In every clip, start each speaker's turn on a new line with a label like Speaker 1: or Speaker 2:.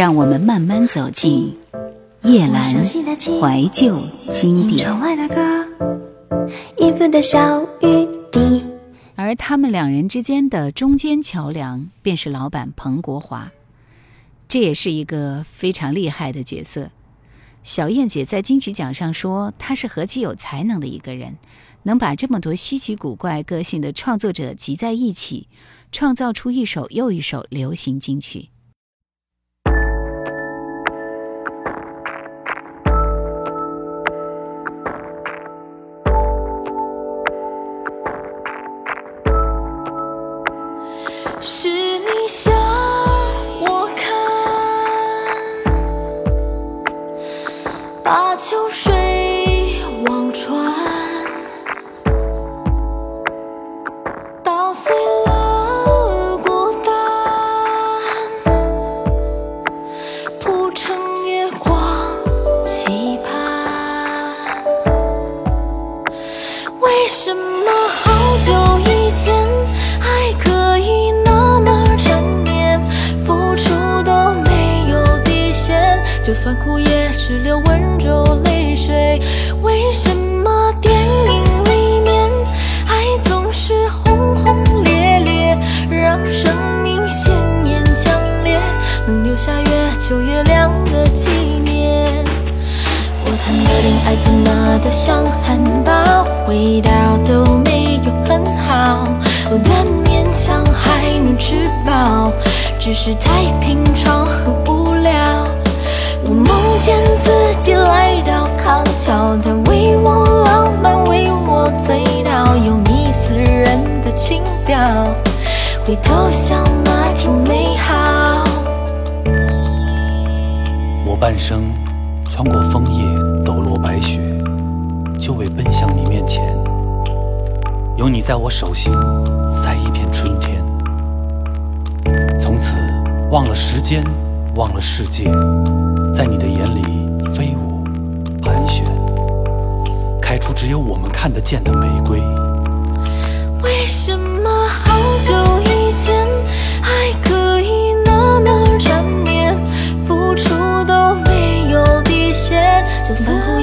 Speaker 1: 让我们慢慢走进叶阑
Speaker 2: 怀
Speaker 1: 旧经典。而他们两人之间的中间桥梁，便是老板彭国华。这也是一个非常厉害的角色。小燕姐在金曲奖上说，他是何其有才能的一个人，能把这么多稀奇古怪个性的创作者集在一起，创造出一首又一首流行金曲。
Speaker 3: 是。怎么都像汉堡，味道都没有很好，但勉强还能吃饱，只是太平常和无聊。我梦见自己来到康桥，他为我浪漫，为我醉倒，有迷死人的情调，回头想那种美好。
Speaker 4: 我半生穿过枫叶抖落白雪，就会奔向你面前，有你在我手心，赛一片春天。从此忘了时间，忘了世界。在你的眼里飞舞盘旋，开出只有我们看得见的玫瑰。
Speaker 3: 为什么好久以前还可以那么缠绵，付出都没有底线，就算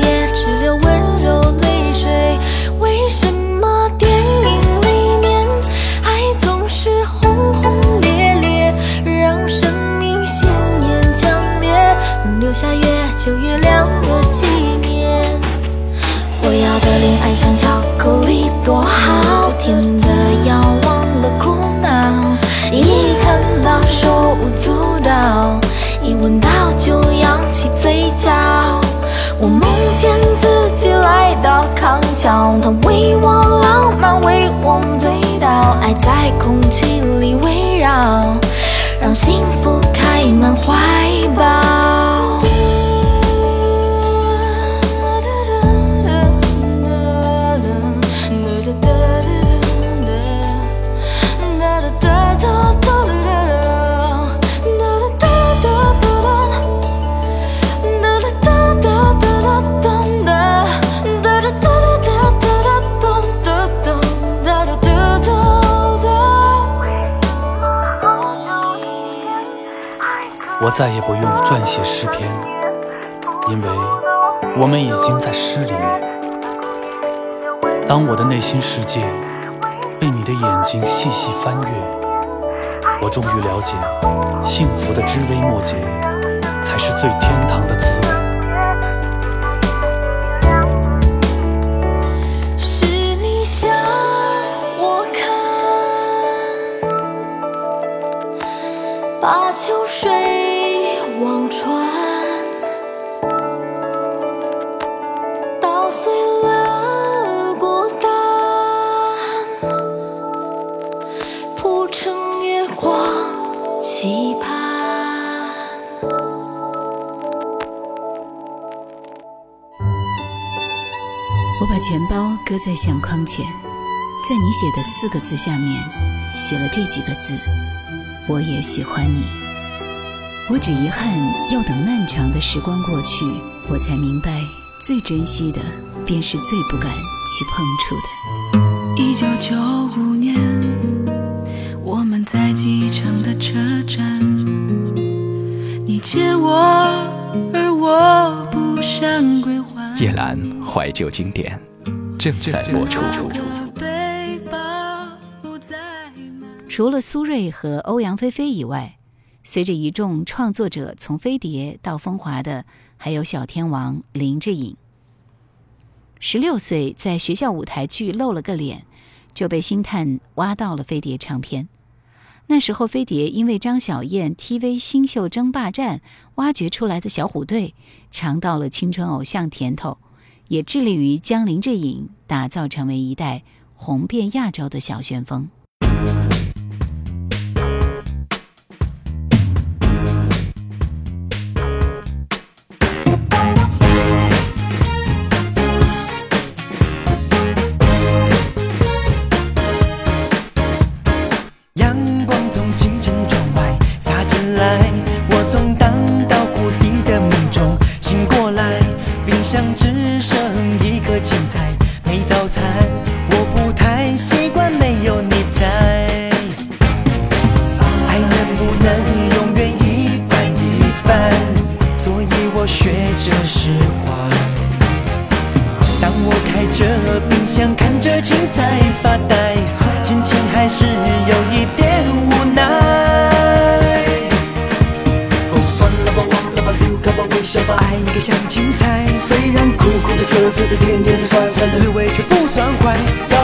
Speaker 3: 康桥，他为我浪漫，为我醉倒，爱在空气里围绕，让幸福开满怀抱。
Speaker 4: 我再也不用撰写诗篇，因为我们已经在诗里面。当我的内心世界被你的眼睛细细翻阅，我终于了解，幸福的枝微末节才是最天堂的滋味。
Speaker 3: 是你向我看，把秋水。碎了孤单，铺成月光期盼。
Speaker 1: 我把钱包搁在相框前，在你写的四个字下面写了这几个字：我也喜欢你。我只遗憾要等漫长的时光过去，我才明白，最珍惜的便是最不敢去碰触的。
Speaker 5: 一九九五年我们在机场的车站你借我而我不想归还。叶
Speaker 6: 兰怀旧经典正在播出。
Speaker 1: 除了苏芮和欧阳菲菲以外随着一众创作者从飞碟到风华的还有小天王林志颖，十六岁在学校舞台剧露了个脸，就被星探挖到了飞碟唱片。那时候飞碟因为张小燕 TV 新秀争霸战挖掘出来的小虎队，尝到了青春偶像甜头，也致力于将林志颖打造成为一代红遍亚洲的小旋风。
Speaker 7: 小宝
Speaker 8: 爱一个像青菜，
Speaker 7: 虽然苦苦的、涩涩的、甜甜的、酸酸的
Speaker 8: 滋味却不算坏。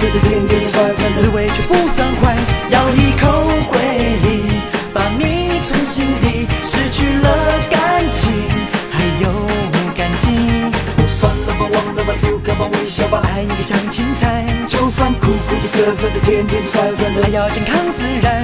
Speaker 7: 涩的甜甜的酸酸。的滋
Speaker 8: 味却不算坏咬一口回忆把你存心底失去了感情。还有感激？
Speaker 7: 算了吧忘了吧丢开吧微笑吧
Speaker 8: 爱应该像青菜。
Speaker 7: 就算苦苦的涩涩的甜甜的酸酸的
Speaker 8: 还要健康自然。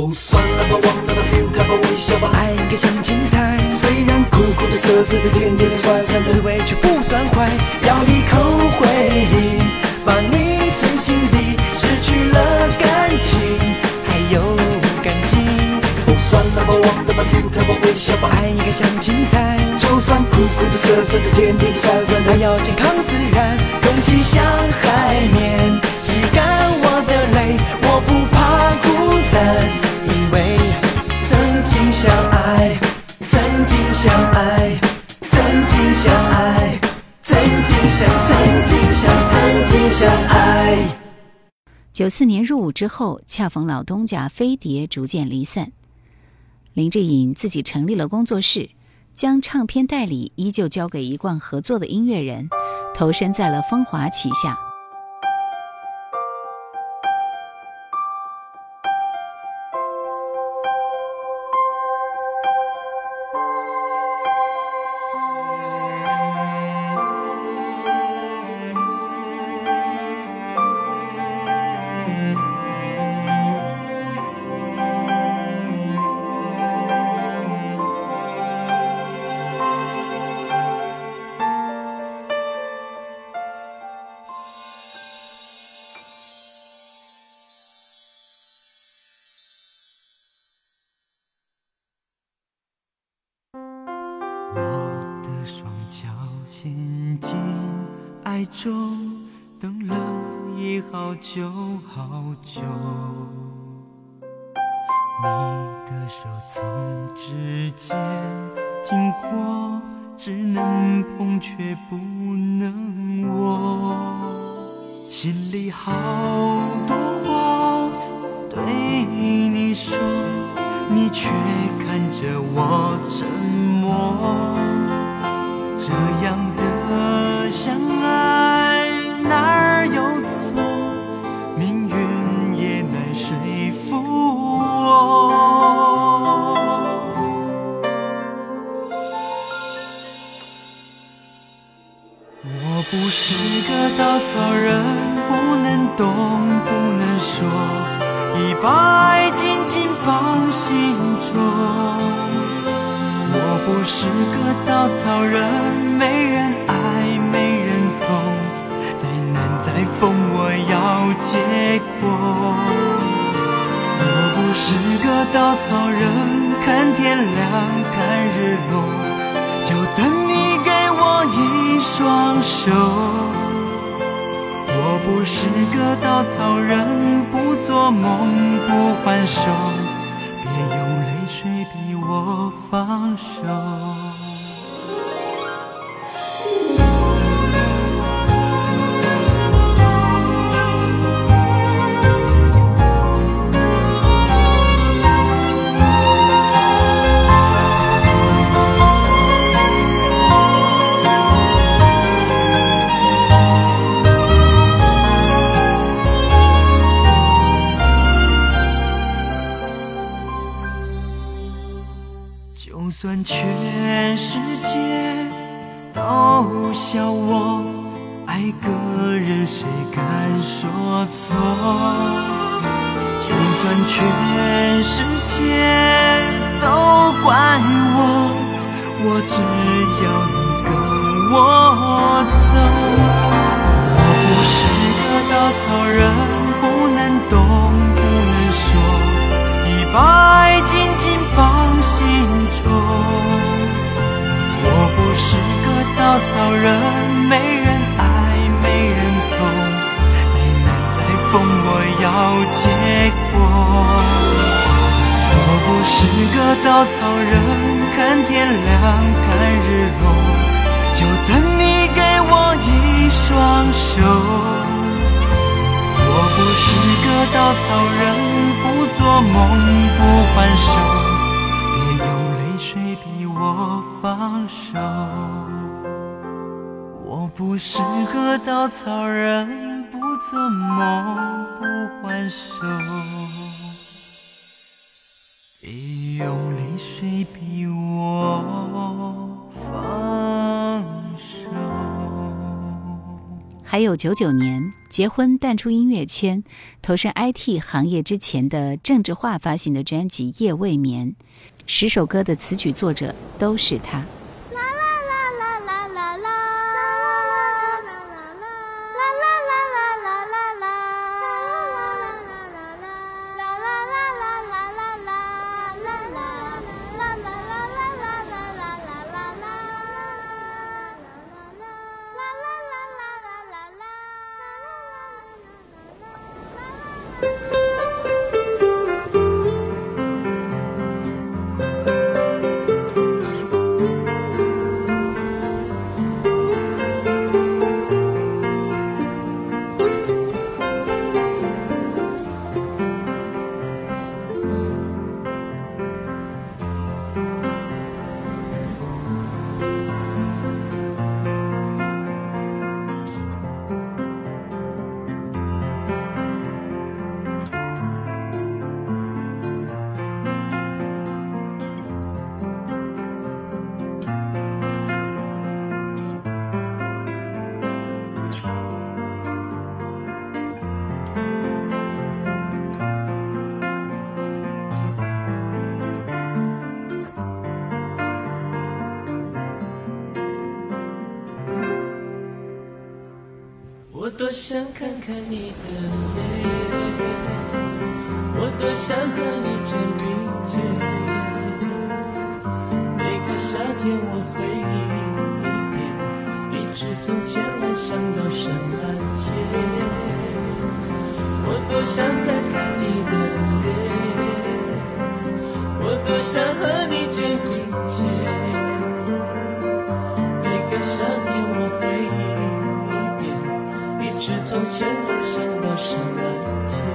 Speaker 7: 哦算了吧忘了吧丢开吧微笑吧
Speaker 8: 爱应该像青菜
Speaker 7: 虽然苦苦的涩涩的甜甜的酸酸。的
Speaker 8: 滋味却不算坏咬一口回忆把你存心底失去了感情还有感激
Speaker 7: 哦算了吧忘了吧丢开吧微笑吧
Speaker 8: 爱应该像青菜
Speaker 7: 就算苦苦的涩涩的甜甜的酸酸。的
Speaker 8: 要健康自然勇气像海绵吸干我的泪
Speaker 1: 九四年入伍之后恰逢老东家飞碟逐渐离散。林志颖自己成立了工作室将唱片代理依旧交给一贯合作的音乐人投身在了风华旗下。
Speaker 8: 爱中，等了已好久好久。你的手从指尖经过，只能碰却不能握。心里好多话对你说，你却看着我沉默。这样的相稻草人，看天亮，看日落，就等你给我一双手。我不是个稻草人，不做梦，不还手，别用泪水逼我放手。算全世界都笑我爱个人，谁敢说错？就算全世界都怪我，我只要你跟我走。我不是个稻草人，不能动，不能说，已把爱紧紧放心。我不是个稻草人，没人爱，没人懂，再难再疯，我要结果。我不是个稻草人，看天亮，看日落，就等你给我一双手。我不是个稻草人，不做梦，不还手，手。我不是个稻草人，不做梦，不还手，别用泪水逼我放手。
Speaker 1: 还有九九年结婚淡出音乐圈，投身 IT 行业之前的郑智化发行的专辑《夜未眠》，十首歌的词曲作者都是他。
Speaker 9: 多想看看你的脸，我多想和你肩并肩。每个夏天我回忆一遍，一直从前来想到深蓝天。我多想看看你的脸，我多想和你肩并肩。每个夏天我回忆是从前爱想到上蓝天。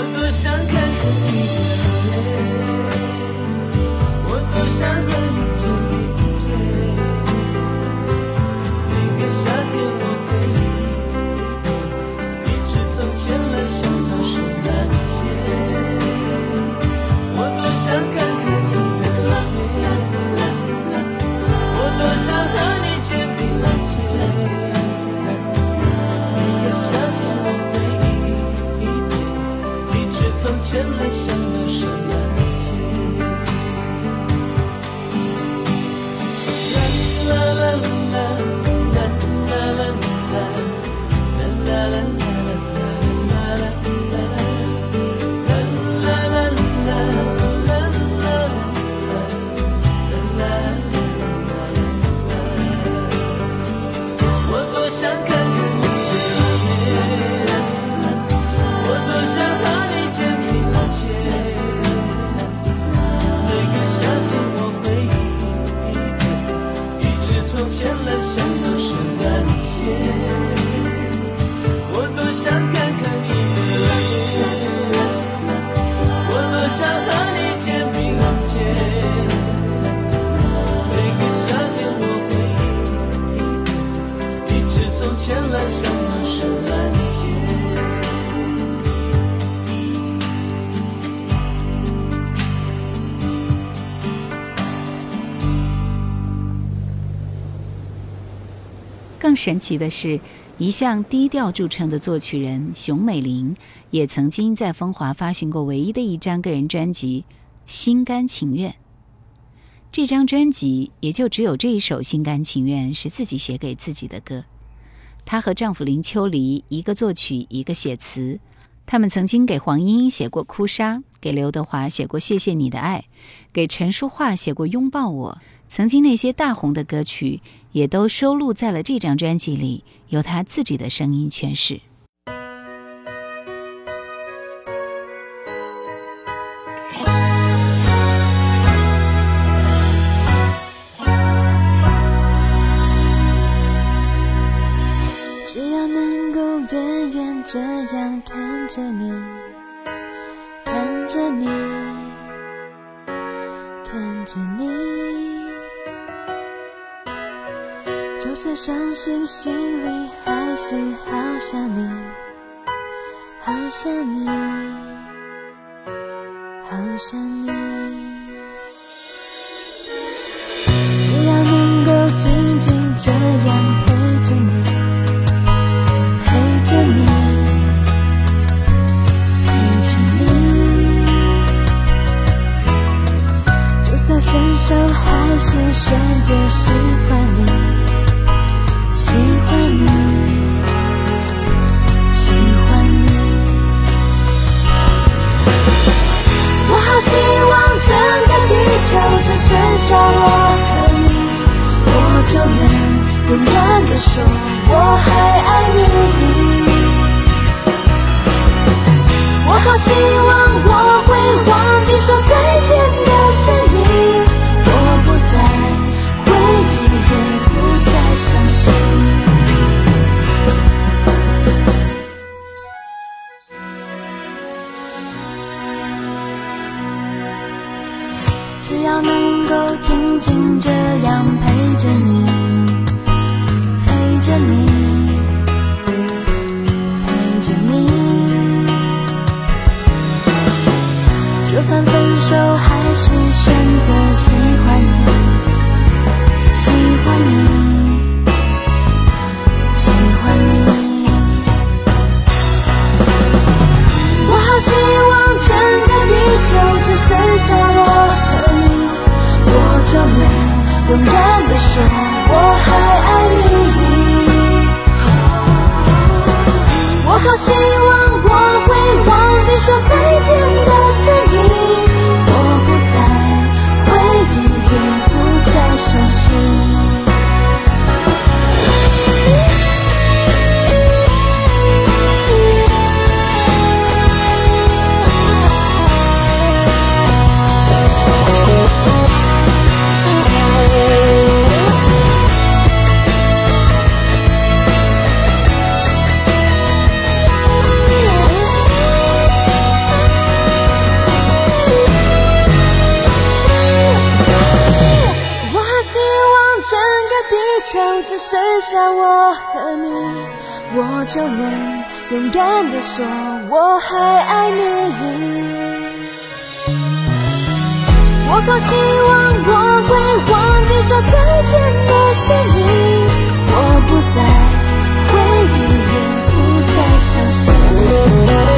Speaker 9: 我多想看看你的脸，我多想前来想
Speaker 1: 更神奇的是，一向低调著称的作曲人熊美玲，也曾经在风华发行过唯一的一张个人专辑《心甘情愿》。这张专辑也就只有这一首《心甘情愿》是自己写给自己的歌。她和丈夫林秋离一个作曲，一个写词。他们曾经给黄莺莺写过《哭砂》，给刘德华写过《谢谢你的爱》，给陈淑桦写过《拥抱我》。曾经那些大红的歌曲，也都收录在了这张专辑里，由她自己的声音诠释。
Speaker 10: 着你，看着你，看着你，就算伤心，心里还是好想你，好想你，好想你。就只剩下我和你，我就能勇敢地说我还爱你。我多希望我会忘记说再见的声音，我不再回忆，也不再伤心。